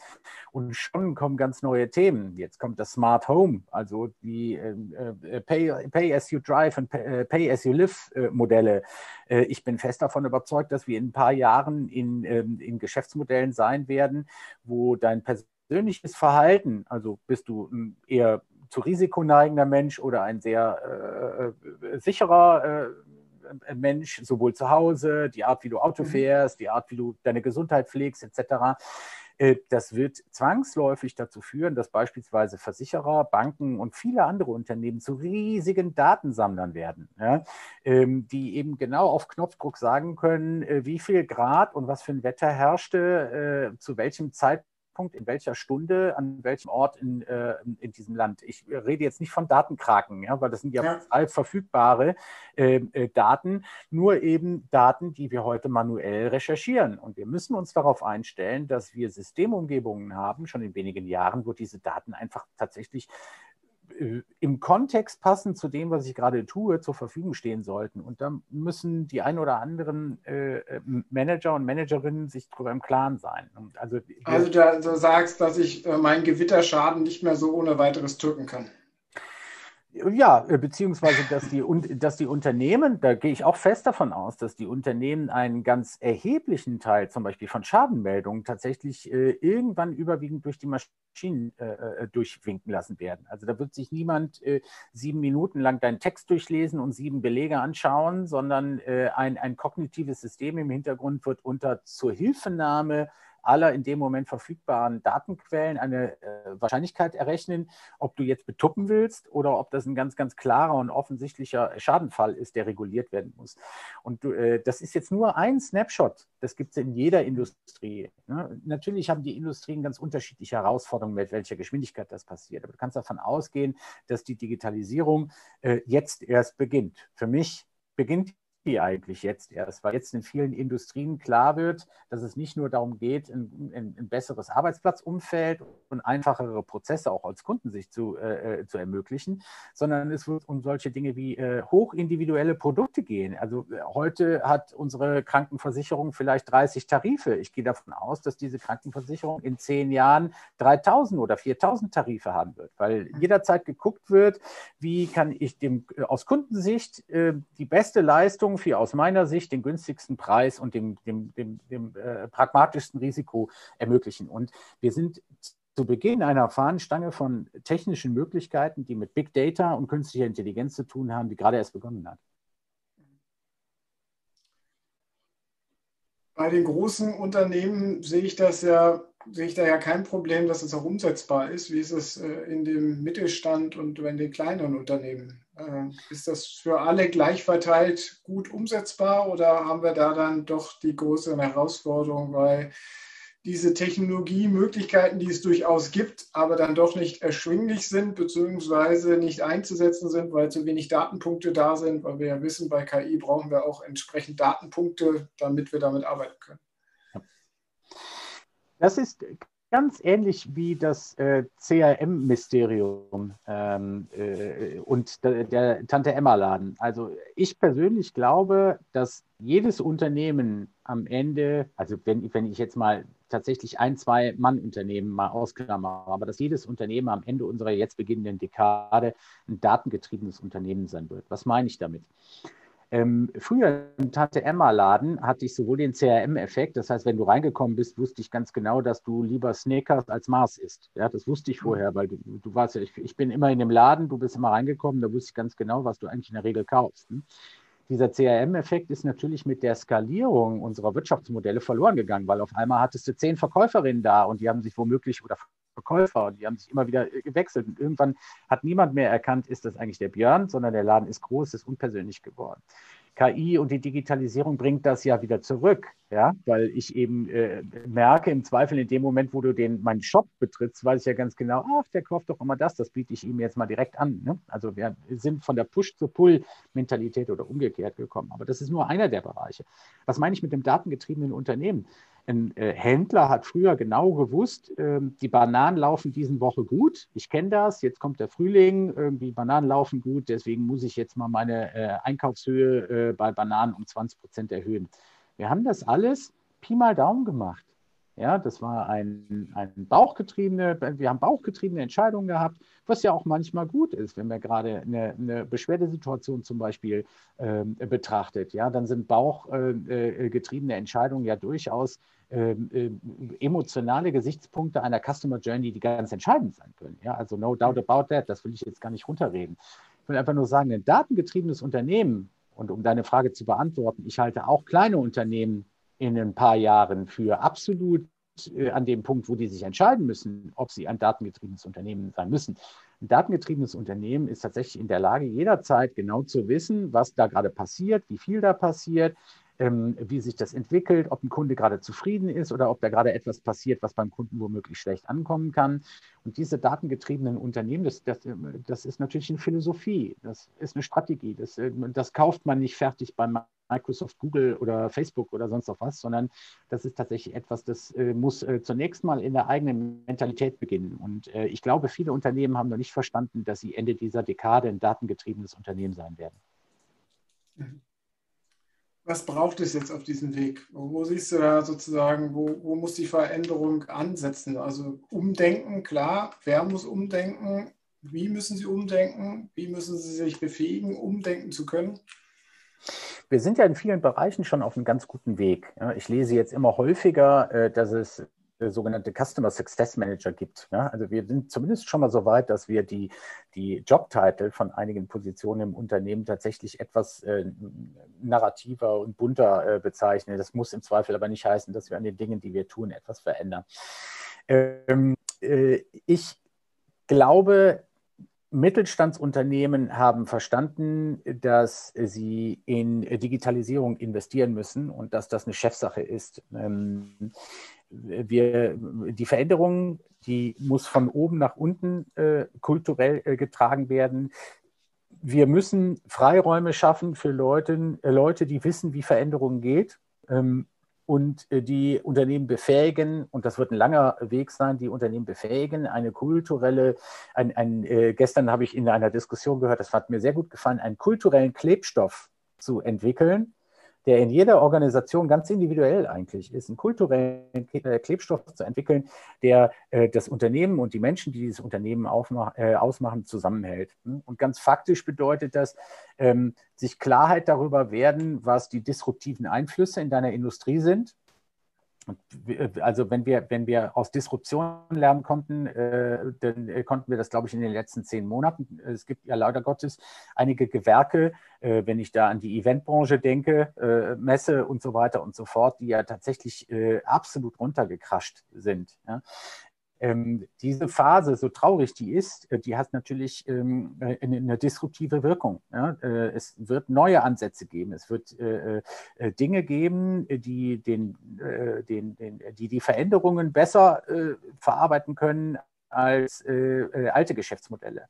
Und schon kommen ganz neue Themen. Jetzt kommt das Smart Home, also die äh, Pay, Pay, as you drive und Pay, äh, Pay as you live äh, Modelle. Äh, ich bin fest davon überzeugt, dass wir in ein paar Jahren in, ähm, in Geschäftsmodellen sein werden, wo dein persönliches Verhalten, also bist du eher zu Risiko neigender Mensch oder ein sehr äh, äh sicherer äh, Mensch, sowohl zu Hause, die Art, wie du Auto mhm. fährst, die Art, wie du deine Gesundheit pflegst, etc. Äh, das wird zwangsläufig dazu führen, dass beispielsweise Versicherer, Banken und viele andere Unternehmen zu riesigen Datensammlern werden, ja, ähm, die eben genau auf Knopfdruck sagen können, äh, wie viel Grad und was für ein Wetter herrschte, zu welchem Zeitpunkt Zeitpunkt, in welcher Stunde, an welchem Ort in, äh, in diesem Land. Ich rede jetzt nicht von Datenkraken, ja, weil das sind ja, ja. frei verfügbare äh, äh, Daten, nur eben Daten, die wir heute manuell recherchieren. Und wir müssen uns darauf einstellen, dass wir Systemumgebungen haben, schon in wenigen Jahren, wo diese Daten einfach tatsächlich im Kontext passend zu dem, was ich gerade tue, zur Verfügung stehen sollten. Und da müssen die ein oder anderen äh, äh Manager und Managerinnen sich darüber im Klaren sein. also, also da, du sagst, dass ich äh, meinen Gewitterschaden nicht mehr so ohne weiteres drücken kann. Ja, äh, beziehungsweise, dass die, dass die Unternehmen, da gehe ich auch fest davon aus, dass die Unternehmen einen ganz erheblichen Teil zum Beispiel von Schadenmeldungen tatsächlich äh, irgendwann überwiegend durch die Maschinen äh, äh, durchwinken lassen werden. Also da wird sich niemand äh, sieben Minuten lang deinen Text durchlesen und sieben Belege anschauen, sondern äh, ein, ein kognitives System im Hintergrund wird unter zur Hilfenahme aller in dem Moment verfügbaren Datenquellen eine äh, Wahrscheinlichkeit errechnen, ob du jetzt betuppen willst oder ob das ein ganz, ganz klarer und offensichtlicher Schadenfall ist, der reguliert werden muss. Und äh, das ist jetzt nur ein Snapshot. Das gibt es in jeder Industrie. Ne? Natürlich haben die Industrien ganz unterschiedliche Herausforderungen, mit welcher Geschwindigkeit das passiert. Aber du kannst davon ausgehen, dass die Digitalisierung äh, jetzt erst beginnt. Für mich beginnt die eigentlich jetzt erst, weil jetzt in vielen Industrien klar wird, dass es nicht nur darum geht, ein, ein, ein besseres Arbeitsplatzumfeld und einfachere Prozesse auch als Kundensicht zu, äh, äh, zu ermöglichen, sondern es wird um solche Dinge wie äh, hochindividuelle Produkte gehen. Also äh, heute hat unsere Krankenversicherung vielleicht 30 Tarife. Ich gehe davon aus, dass diese Krankenversicherung in zehn Jahren 3000 oder 4000 Tarife haben wird, weil jederzeit geguckt wird, wie kann ich dem äh, aus Kundensicht äh, die beste Leistung für aus meiner Sicht den günstigsten Preis und dem, dem, dem, dem äh, pragmatischsten Risiko ermöglichen. Und wir sind zu Beginn einer Fahnenstange von technischen Möglichkeiten, die mit Big Data und künstlicher Intelligenz zu tun haben, die gerade erst begonnen hat. Bei den großen Unternehmen sehe ich das ja, sehe ich da ja kein Problem, dass es auch umsetzbar ist. Wie ist es äh, in dem Mittelstand und in den kleineren Unternehmen? Äh, ist das für alle gleich verteilt gut umsetzbar oder haben wir da dann doch die große Herausforderung, weil diese Technologiemöglichkeiten, die es durchaus gibt, aber dann doch nicht erschwinglich sind, beziehungsweise nicht einzusetzen sind, weil zu wenig Datenpunkte da sind, weil wir ja wissen, bei KI brauchen wir auch entsprechend Datenpunkte, damit wir damit arbeiten können. Das ist ganz ähnlich wie das äh, CRM-Mysterium ähm, äh, und der, der Tante Emma-Laden. Also ich persönlich glaube, dass jedes Unternehmen am Ende, also wenn, wenn ich jetzt mal tatsächlich ein, zwei Mann-Unternehmen mal ausklammere, aber dass jedes Unternehmen am Ende unserer jetzt beginnenden Dekade ein datengetriebenes Unternehmen sein wird. Was meine ich damit? Ähm, früher im Tante Emma Laden hatte ich sowohl den CRM-Effekt, das heißt, wenn du reingekommen bist, wusste ich ganz genau, dass du lieber Sneakers als Mars isst. Ja, das wusste ich vorher, weil du, du warst ja, ich, ich, bin immer in dem Laden, du bist immer reingekommen, da wusste ich ganz genau, was du eigentlich in der Regel kaufst. Hm? Dieser CRM-Effekt ist natürlich mit der Skalierung unserer Wirtschaftsmodelle verloren gegangen, weil auf einmal hattest du zehn Verkäuferinnen da und die haben sich womöglich oder Verkäufer die haben sich immer wieder äh, gewechselt. Und irgendwann hat niemand mehr erkannt, ist das eigentlich der Björn, sondern der Laden ist groß, ist unpersönlich geworden. KI und die Digitalisierung bringt das ja wieder zurück, ja, weil ich eben äh, merke, im Zweifel in dem Moment, wo du den meinen Shop betrittst, weiß ich ja ganz genau, ach, der kauft doch immer das, das biete ich ihm jetzt mal direkt an. Ne? Also wir sind von der Push zur Pull-Mentalität oder umgekehrt gekommen. Aber das ist nur einer der Bereiche. Was meine ich mit dem datengetriebenen Unternehmen? Ein äh, Händler hat früher genau gewusst, äh, die Bananen laufen diese Woche gut. Ich kenne das, jetzt kommt der Frühling, irgendwie Bananen laufen gut, deswegen muss ich jetzt mal meine äh, Einkaufshöhe äh, bei Bananen um 20 Prozent erhöhen. Wir haben das alles Pi mal Daumen gemacht. Ja, das war ein, ein bauchgetriebene, wir haben bauchgetriebene Entscheidungen gehabt, was ja auch manchmal gut ist, wenn man gerade eine, eine Beschwerdesituation zum Beispiel äh, betrachtet. Ja, dann sind bauchgetriebene äh, Entscheidungen ja durchaus emotionale Gesichtspunkte einer Customer Journey, die ganz entscheidend sein können. Ja, also no doubt about that, das will ich jetzt gar nicht runterreden. Ich will einfach nur sagen, ein datengetriebenes Unternehmen, und um deine Frage zu beantworten, ich halte auch kleine Unternehmen in ein paar Jahren für absolut äh, an dem Punkt, wo die sich entscheiden müssen, ob sie ein datengetriebenes Unternehmen sein müssen. Ein datengetriebenes Unternehmen ist tatsächlich in der Lage, jederzeit genau zu wissen, was da gerade passiert, wie viel da passiert, ähm, wie sich das entwickelt, ob ein Kunde gerade zufrieden ist oder ob da gerade etwas passiert, was beim Kunden womöglich schlecht ankommen kann. Und diese datengetriebenen Unternehmen, das, das, das ist natürlich eine Philosophie, das ist eine Strategie, das, äh, das kauft man nicht fertig beim Microsoft, Google oder Facebook oder sonst noch was, sondern das ist tatsächlich etwas, das äh, muss äh, zunächst mal in der eigenen Mentalität beginnen. Und äh, ich glaube, viele Unternehmen haben noch nicht verstanden, dass sie Ende dieser Dekade ein datengetriebenes Unternehmen sein werden. Was braucht es jetzt auf diesem Weg? Wo siehst du da sozusagen, wo, wo muss die Veränderung ansetzen? Also umdenken, klar, wer muss umdenken? Wie müssen sie umdenken? Wie müssen sie sich befähigen, umdenken zu können? Wir sind ja in vielen Bereichen schon auf einem ganz guten Weg. Ich lese jetzt immer häufiger, äh, dass es sogenannte Customer Success Manager gibt. Also wir sind zumindest schon mal so weit, dass wir die, die Jobtitel von einigen Positionen im Unternehmen tatsächlich etwas äh, narrativer und bunter bezeichnen. Das muss im Zweifel aber nicht heißen, dass wir an den Dingen, die wir tun, etwas verändern. Ähm, ich glaube, Mittelstandsunternehmen haben verstanden, dass sie in Digitalisierung investieren müssen und dass das eine Chefsache ist. Ähm, wir, die Veränderung, die muss von oben nach unten äh, kulturell äh, getragen werden. Wir müssen Freiräume schaffen für Leute, äh, Leute, die wissen, wie Veränderung geht. Ähm, und äh, die Unternehmen befähigen, und das wird ein langer Weg sein, die Unternehmen befähigen, eine kulturelle, ein, ein, äh, gestern habe ich in einer Diskussion gehört, das hat mir sehr gut gefallen, einen kulturellen Klebstoff zu entwickeln, der in jeder Organisation ganz individuell eigentlich ist, einen kulturellen Klebstoff zu entwickeln, der äh, das Unternehmen und die Menschen, die dieses Unternehmen äh, ausmachen, zusammenhält. Hm? Und ganz faktisch bedeutet das, ähm, sich Klarheit darüber werden, was die disruptiven Einflüsse in deiner Industrie sind also wenn wir, wenn wir aus Disruption lernen konnten, äh, dann äh, konnten wir das, glaube ich, in den letzten zehn Monaten. Es gibt ja leider Gottes einige Gewerke, äh, wenn ich da an die Eventbranche denke, äh, Messe und so weiter und so fort, die ja tatsächlich äh, absolut runtergekrascht sind. Ja? Ähm, diese Phase, so traurig die ist, äh, die hat natürlich ähm, äh, eine, eine, disruptive Wirkung. Ja? Äh, es wird neue Ansätze geben, es wird äh, äh, Dinge geben, die, den, äh, den, den, die die Veränderungen besser verarbeiten können als alte Geschäftsmodelle.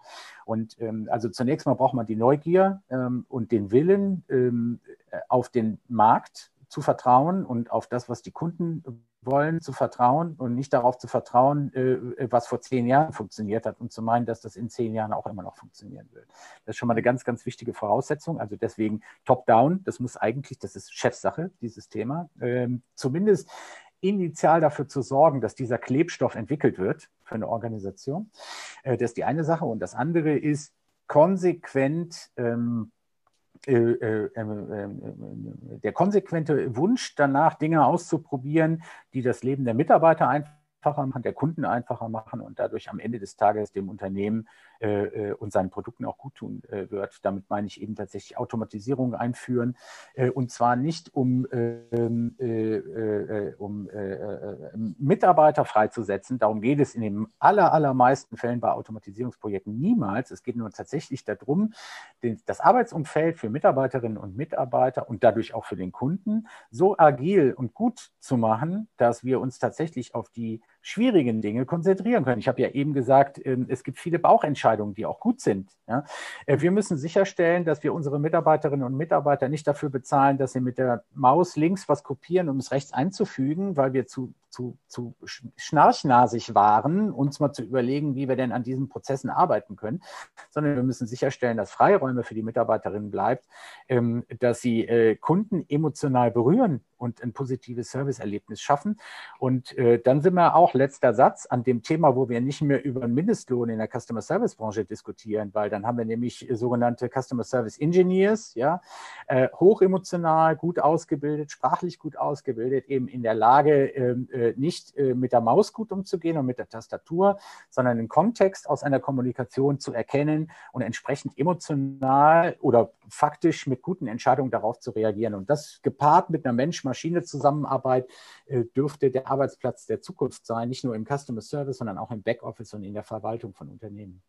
Und ähm, also zunächst mal braucht man die Neugier ähm, und den Willen, ähm, auf den Markt zu vertrauen und auf das, was die Kunden wollen, zu vertrauen und nicht darauf zu vertrauen, äh, was vor zehn Jahren funktioniert hat und zu meinen, dass das in zehn Jahren auch immer noch funktionieren wird. Das ist schon mal eine ganz, ganz wichtige Voraussetzung. Also deswegen top-down, das muss eigentlich, das ist Chefsache, dieses Thema. Ähm, zumindest initial dafür zu sorgen, dass dieser Klebstoff entwickelt wird für eine Organisation. Äh, das ist die eine Sache. Und das andere ist konsequent der konsequente Wunsch danach, Dinge auszuprobieren, die das Leben der Mitarbeiter einfacher machen, der Kunden einfacher machen und dadurch am Ende des Tages dem Unternehmen äh, und seinen Produkten auch gut tun äh, wird. Damit meine ich eben tatsächlich Automatisierung einführen äh, und zwar nicht um, ähm, äh, äh, um Mitarbeiter freizusetzen. Darum geht es in den aller, allermeisten Fällen bei Automatisierungsprojekten niemals. Es geht nur tatsächlich darum, den, das Arbeitsumfeld für Mitarbeiterinnen und Mitarbeiter und dadurch auch für den Kunden so agil und gut zu machen, dass wir uns tatsächlich auf die schwierigen Dinge konzentrieren können. Ich habe ja eben gesagt, ähm, es gibt viele Bauchentscheidungen, die auch gut sind. Äh, wir müssen sicherstellen, dass wir unsere Mitarbeiterinnen und Mitarbeiter nicht dafür bezahlen, dass sie mit der Maus links was kopieren, um es rechts einzufügen, weil wir zu, zu, zu schnarchnasig waren, uns mal zu überlegen, wie wir denn an diesen Prozessen arbeiten können, sondern wir müssen sicherstellen, dass Freiräume für die Mitarbeiterinnen bleibt, ähm, dass sie äh, Kunden emotional berühren und ein positives Serviceerlebnis schaffen. Und äh, dann sind wir auch, letzter Satz, an dem Thema, wo wir nicht mehr über einen Mindestlohn in der Customer Service Branche diskutieren, weil dann haben wir nämlich sogenannte Customer Service Engineers, ja, äh, hochemotional, gut ausgebildet, sprachlich gut ausgebildet, eben in der Lage, ähm, äh, nicht äh, mit der Maus gut umzugehen und mit der Tastatur, sondern den Kontext aus einer Kommunikation zu erkennen und entsprechend emotional oder faktisch mit guten Entscheidungen darauf zu reagieren. Und das gepaart mit einer Mensch-Maschine-Zusammenarbeit äh, dürfte der Arbeitsplatz der Zukunft sein, nicht nur im Customer Service, sondern auch im Backoffice und in der Verwaltung von Unternehmen.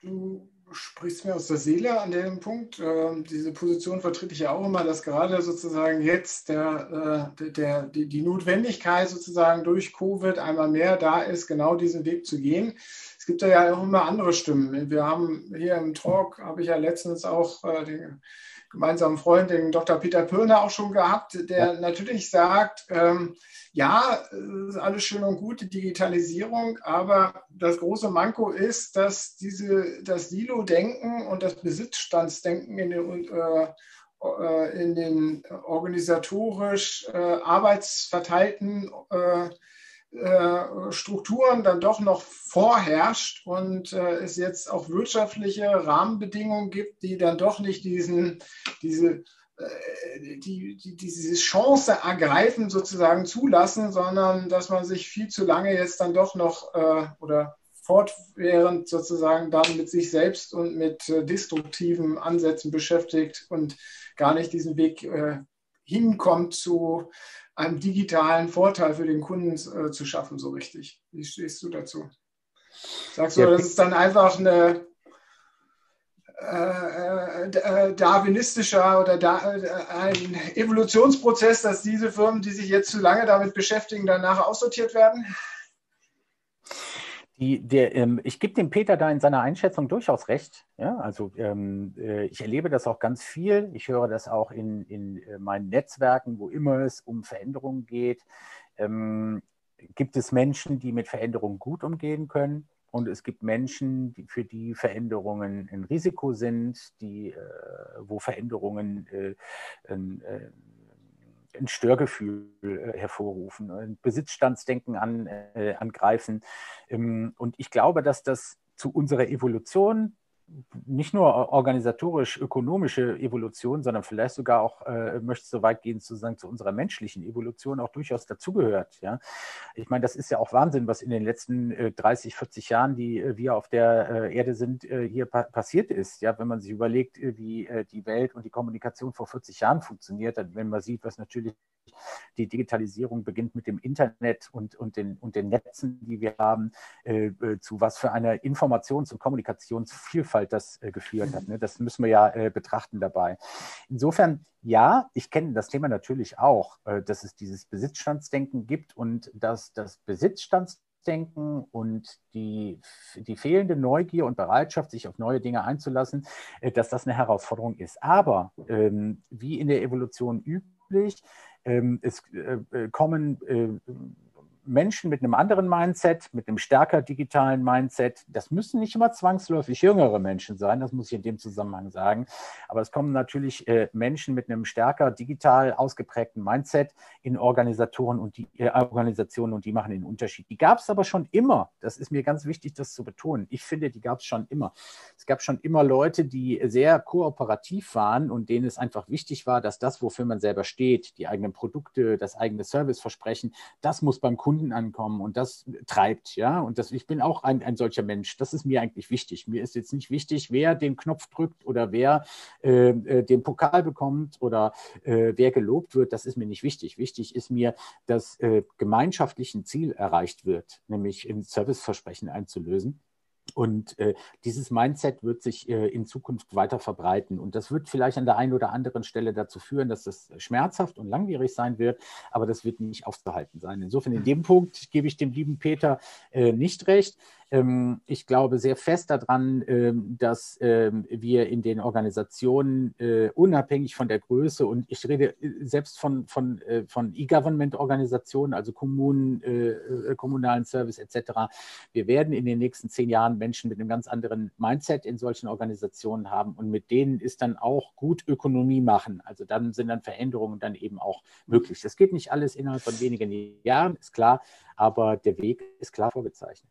Du sprichst mir aus der Seele an dem Punkt. Ähm, diese Position vertrete ich ja auch immer, dass gerade sozusagen jetzt der, äh, der, die, die Notwendigkeit sozusagen durch Covid einmal mehr da ist, genau diesen Weg zu gehen. Es gibt ja auch immer andere Stimmen. Wir haben hier im Talk, habe ich ja letztens auch äh, den gemeinsamen Freund, den Dr. Peter Pirner, auch schon gehabt, der ja. natürlich sagt, ähm, ja, ist alles schön und gut, die Digitalisierung, aber das große Manko ist, dass diese, das Silo-Denken und das Besitzstandsdenken in den, äh, äh in den organisatorisch äh, arbeitsverteilten äh, Strukturen dann doch noch vorherrscht und äh, es jetzt auch wirtschaftliche Rahmenbedingungen gibt, die dann doch nicht diesen, diese äh, die, die, diese Chance ergreifen, sozusagen zulassen, sondern dass man sich viel zu lange jetzt dann doch noch äh, oder fortwährend sozusagen dann mit sich selbst und mit äh, destruktiven Ansätzen beschäftigt und gar nicht diesen Weg äh, hinkommt zu einem digitalen Vorteil für den Kunden äh, zu schaffen, so richtig. Wie stehst du dazu? Sagst du, ja, das ist dann einfach eine äh, äh, darwinistischer oder da, äh, ein Evolutionsprozess, dass diese Firmen, die sich jetzt zu lange damit beschäftigen, danach aussortiert werden? Die, der, ähm, ich gebe dem Peter da in seiner Einschätzung durchaus recht. Ja? Also ähm, äh, ich erlebe das auch ganz viel. Ich höre das auch in, in äh, meinen Netzwerken, wo immer es um Veränderungen geht. Ähm, gibt es Menschen, die mit Veränderungen gut umgehen können? Und es gibt Menschen, die, für die Veränderungen ein Risiko sind, die, äh, wo Veränderungen äh, ein, äh, ein Störgefühl äh, hervorrufen, ein Besitzstandsdenken an, äh, angreifen. Ähm, und ich glaube, dass das zu unserer Evolution nicht nur organisatorisch ökonomische Evolution, sondern vielleicht sogar auch, äh, möchte so weit gehen zu zu unserer menschlichen Evolution auch durchaus dazugehört. Ja? Ich meine, das ist ja auch Wahnsinn, was in den letzten äh, 30, 40 Jahren, die äh, wir auf der äh, Erde sind, äh, hier pa passiert ist. Ja? Wenn man sich überlegt, äh, wie die Welt und die Kommunikation vor 40 Jahren funktioniert, dann, wenn man sieht, was natürlich die Digitalisierung beginnt mit dem Internet und, und, den, und den Netzen, die wir haben, zu was für einer Informations- und Kommunikationsvielfalt das äh, geführt hat. Ne? Das müssen wir ja äh, betrachten dabei. Insofern, ja, ich kenne das Thema natürlich auch, äh, dass es dieses Besitzstandsdenken gibt und dass das Besitzstandsdenken und die, die fehlende Neugier und Bereitschaft, sich auf neue Dinge einzulassen, äh, dass das eine Herausforderung ist. Aber ähm, wie in der Evolution üblich, ähm, es äh, äh, kommen äh, Menschen mit einem anderen Mindset, mit einem stärker digitalen Mindset, das müssen nicht immer zwangsläufig jüngere Menschen sein, das muss ich in dem Zusammenhang sagen, aber es kommen natürlich äh, Menschen mit einem stärker digital ausgeprägten Mindset in Organisatoren und die äh, Organisationen und die machen den Unterschied. Die gab es aber schon immer. Das ist mir ganz wichtig, das zu betonen. Ich finde, die gab es schon immer. Es gab schon immer Leute, die sehr kooperativ waren und denen es einfach wichtig war, dass das, wofür man selber steht, die eigenen Produkte, das eigene Serviceversprechen, das muss beim Kunden Kunden ankommen und das treibt, ja. Und das, ich bin auch ein, ein solcher Mensch. Das ist mir eigentlich wichtig. Mir ist jetzt nicht wichtig, wer den Knopf drückt oder wer äh, äh, den Pokal bekommt oder äh, wer gelobt wird. Das ist mir nicht wichtig. Wichtig ist mir, dass äh, gemeinschaftlich ein Ziel erreicht wird, nämlich ein Serviceversprechen einzulösen. Und äh, dieses Mindset wird sich äh, in Zukunft weiter verbreiten. Und das wird vielleicht an der einen oder anderen Stelle dazu führen, dass das schmerzhaft und langwierig sein wird, aber das wird nicht aufzuhalten sein. Insofern in dem Punkt gebe ich dem lieben Peter äh, nicht recht. Ähm, ich glaube sehr fest daran, ähm, dass ähm, wir in den Organisationen äh, unabhängig von der Größe und ich rede äh, selbst von, von, äh, von E-Government-Organisationen, also Kommunen, kommunalen Service etc. Wir werden in den nächsten zehn Jahren Menschen mit einem ganz anderen Mindset in solchen Organisationen haben und mit denen ist dann auch gut Ökonomie machen. Also dann sind dann Veränderungen dann eben auch möglich. Das geht nicht alles innerhalb von wenigen Jahren, ist klar, aber der Weg ist klar vorgezeichnet.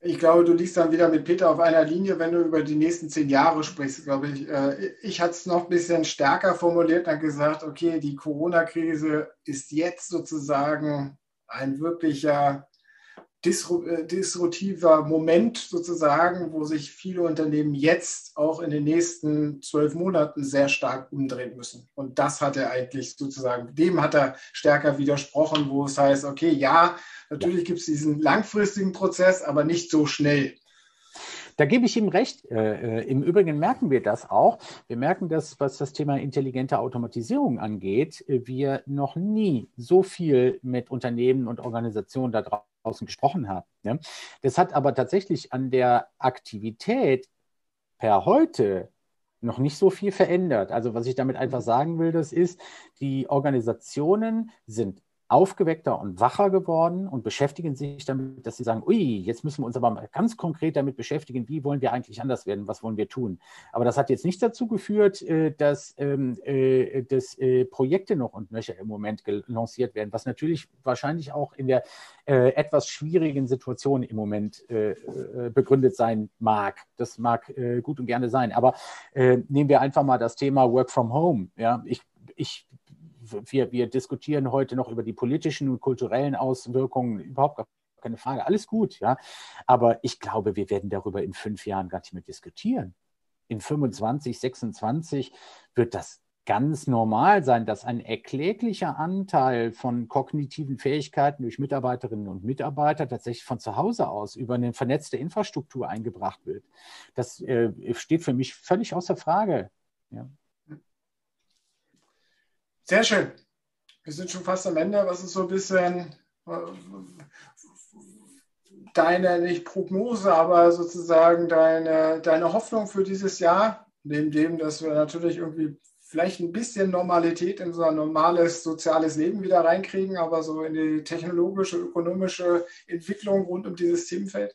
Ich glaube, du liegst dann wieder mit Peter auf einer Linie, wenn du über die nächsten zehn Jahre sprichst, glaube ich. Äh, ich hatte es noch ein bisschen stärker formuliert und gesagt, okay, die Corona-Krise ist jetzt sozusagen ein wirklicher disruptiver Moment sozusagen, wo sich viele Unternehmen jetzt auch in den nächsten zwölf Monaten sehr stark umdrehen müssen. Und das hat er eigentlich sozusagen, dem hat er stärker widersprochen, wo es heißt, okay, ja, natürlich gibt es diesen langfristigen Prozess, aber nicht so schnell. Da gebe ich ihm recht. Äh, äh, Im Übrigen merken wir das auch. Wir merken das, was das Thema intelligente Automatisierung angeht, wir noch nie so viel mit Unternehmen und Organisationen da draußen gesprochen haben. Ne? Das hat aber tatsächlich an der Aktivität per heute noch nicht so viel verändert. Also was ich damit einfach sagen will, das ist, die Organisationen sind aufgeweckter und wacher geworden und beschäftigen sich damit, dass sie sagen, ui, jetzt müssen wir uns aber mal ganz konkret damit beschäftigen, wie wollen wir eigentlich anders werden, was wollen wir tun. Aber das hat jetzt nicht dazu geführt, äh, dass, ähm, äh, dass äh, Projekte noch und nöcher im Moment lanciert werden, was natürlich wahrscheinlich auch in der etwas schwierigen Situation im Moment begründet sein mag. Das mag gut und gerne sein. Aber nehmen wir einfach mal das Thema Work from Home. Ja, ich, ich wir, wir diskutieren heute noch über die politischen und kulturellen Auswirkungen, überhaupt keine Frage, alles gut, ja. Aber ich glaube, wir werden darüber in fünf Jahren gar nicht mehr diskutieren. In 25, 26 wird das ganz normal sein, dass ein erkläglicher Anteil von kognitiven Fähigkeiten durch Mitarbeiterinnen und Mitarbeiter tatsächlich von zu Hause aus über eine vernetzte Infrastruktur eingebracht wird. Das äh, steht für mich völlig außer Frage. Ja. Sehr schön. Wir sind schon fast am Ende. Was ist so ein bisschen äh, deine, nicht Prognose, aber sozusagen deine, deine Hoffnung für dieses Jahr? Neben dem, dass wir natürlich irgendwie vielleicht ein bisschen Normalität in ein normales soziales Leben wieder reinkriegen, aber so in die technologische, ökonomische Entwicklung rund um dieses Themenfeld?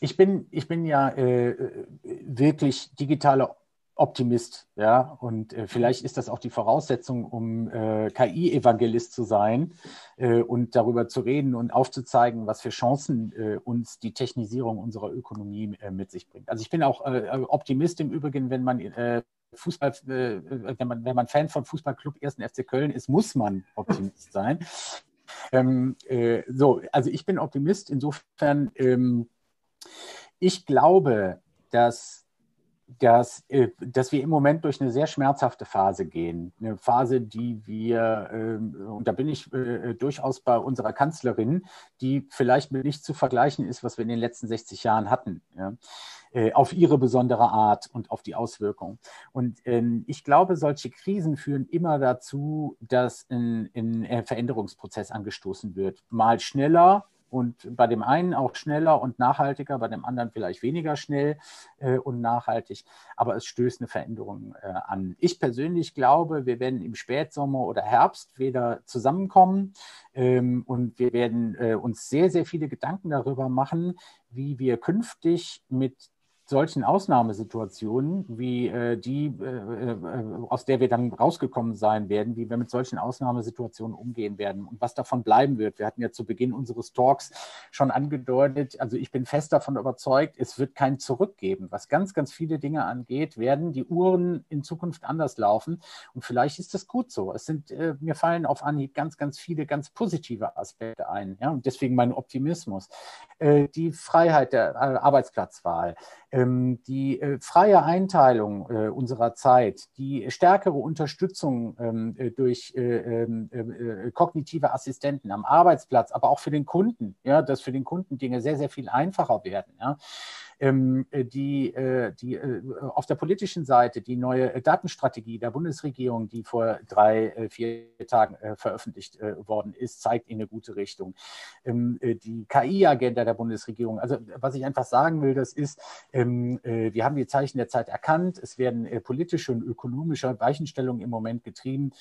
Ich bin, ich bin ja äh, wirklich digitale Optimist, ja, und äh, vielleicht ist das auch die Voraussetzung, um äh, KI-Evangelist zu sein äh, und darüber zu reden und aufzuzeigen, was für Chancen äh, uns die Technisierung unserer Ökonomie äh, mit sich bringt. Also ich bin auch äh, Optimist im Übrigen, wenn man Fußball, wenn man, wenn man Fan von Fußballclub 1. FC Köln ist, muss man Optimist sein. Ähm, so, also ich bin Optimist. Insofern, ähm, ich glaube, dass dass, äh, dass wir im Moment durch eine sehr schmerzhafte Phase gehen. Eine Phase, die wir, ähm, und da bin ich äh, durchaus bei unserer Kanzlerin, die vielleicht mit nichts zu vergleichen ist, was wir in den letzten 60 Jahren hatten, äh, auf ihre besondere Art und auf die Auswirkungen. Und ähm, ich glaube, solche Krisen führen immer dazu, dass ein, ein Veränderungsprozess angestoßen wird. Mal schneller, und bei dem einen auch schneller und nachhaltiger, bei dem anderen vielleicht weniger schnell äh, und nachhaltig. Aber es stößt eine Veränderung äh, an. Ich persönlich glaube, wir werden im Spätsommer oder Herbst wieder zusammenkommen ähm, und wir werden äh, uns sehr, sehr viele Gedanken darüber machen, wie wir künftig mit solchen Ausnahmesituationen, wie äh, die, äh, äh, aus der wir dann rausgekommen sein werden, wie wir mit solchen Ausnahmesituationen umgehen werden und was davon bleiben wird. Wir hatten ja zu Beginn unseres Talks schon angedeutet, also ich bin fest davon überzeugt, es wird kein Zurück geben. Was ganz, ganz viele Dinge angeht, werden die Uhren in Zukunft anders laufen und vielleicht ist das gut so. Es sind, äh, mir fallen auf Anhieb ganz, ganz viele ganz positive Aspekte ein ja, und deswegen mein Optimismus. Äh, die Freiheit der äh, Arbeitsplatzwahl, die äh, freie Einteilung unserer Zeit, die stärkere Unterstützung ähm, durch ähm, kognitive Assistenten am Arbeitsplatz, aber auch für den Kunden, ja, dass für den Kunden Dinge sehr, sehr viel einfacher werden. Ja ähm, äh, die, äh, die äh, auf der politischen Seite die neue Datenstrategie der Bundesregierung, die vor drei, vier Tagen veröffentlicht worden ist, zeigt in eine gute Richtung. Ähm, die KI-Agenda der Bundesregierung, also was ich einfach sagen will, das ist, ähm, wir haben die Zeichen der Zeit erkannt. Es werden politische und ökonomische Weichenstellungen im Moment getrieben,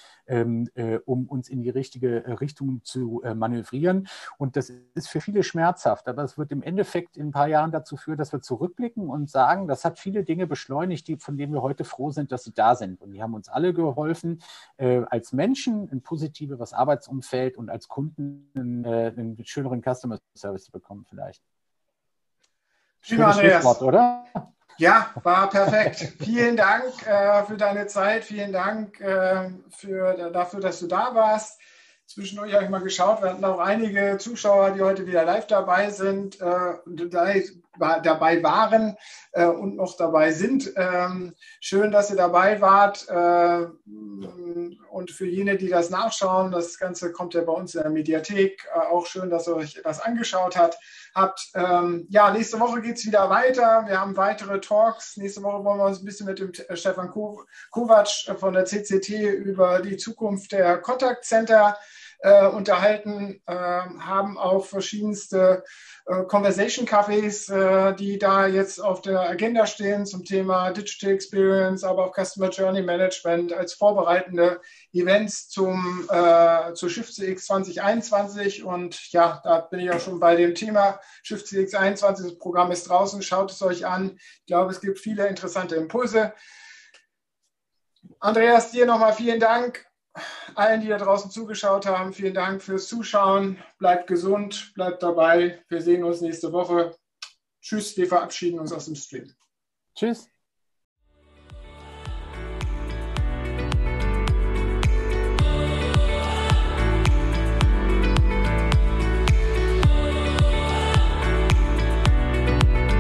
um uns in die richtige Richtung zu manövrieren. Und das ist für viele schmerzhaft, aber es wird im Endeffekt in ein paar Jahren dazu führen, dass wir zurückblicken und sagen, das hat viele Dinge beschleunigt, die, von denen wir heute froh sind, dass sie da sind. Und die haben uns alle geholfen, äh, als Menschen ein positiveres Arbeitsumfeld und als Kunden einen, äh, einen schöneren Customer Service zu bekommen vielleicht. Schönes Schlusswort, oder? Ja, war perfekt. Vielen Dank äh, für deine Zeit. Vielen Dank äh, für, dafür, dass du da warst. Zwischendurch habe ich mal geschaut, wir hatten auch einige Zuschauer, die heute wieder live dabei sind, äh, dabei waren äh, und noch dabei sind. Ähm, schön, dass ihr dabei wart. Äh, und für jene, die das nachschauen, das Ganze kommt ja bei uns in der Mediathek. Äh, auch schön, dass ihr euch das angeschaut habt. habt. Ähm, ja, nächste Woche geht es wieder weiter. Wir haben weitere Talks. Nächste Woche wollen wir uns ein bisschen mit dem Stefan Kovac von der CCT über die Zukunft der Kontaktcenter äh, unterhalten, äh, haben auch verschiedenste äh, Conversation Cafés, äh, die da jetzt auf der Agenda stehen zum Thema Digital Experience, aber auch Customer Journey Management als vorbereitende Events zum, äh, zur Shift CX 2021. Und ja, da bin ich auch schon bei dem Thema Shift CX 21. Das Programm ist draußen, schaut es euch an. Ich glaube, es gibt viele interessante Impulse. Andreas, dir nochmal vielen Dank allen, die da draußen zugeschaut haben, vielen Dank fürs Zuschauen. Bleibt gesund, bleibt dabei. Wir sehen uns nächste Woche. Tschüss, wir verabschieden uns aus dem Stream. Tschüss.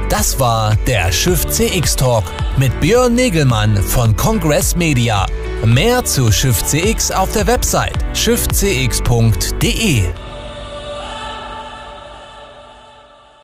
Das war der Schiff CX Talk mit Björn Negelmann von Congress Media. Mehr zu Shift CX auf der Website shiftcx.de.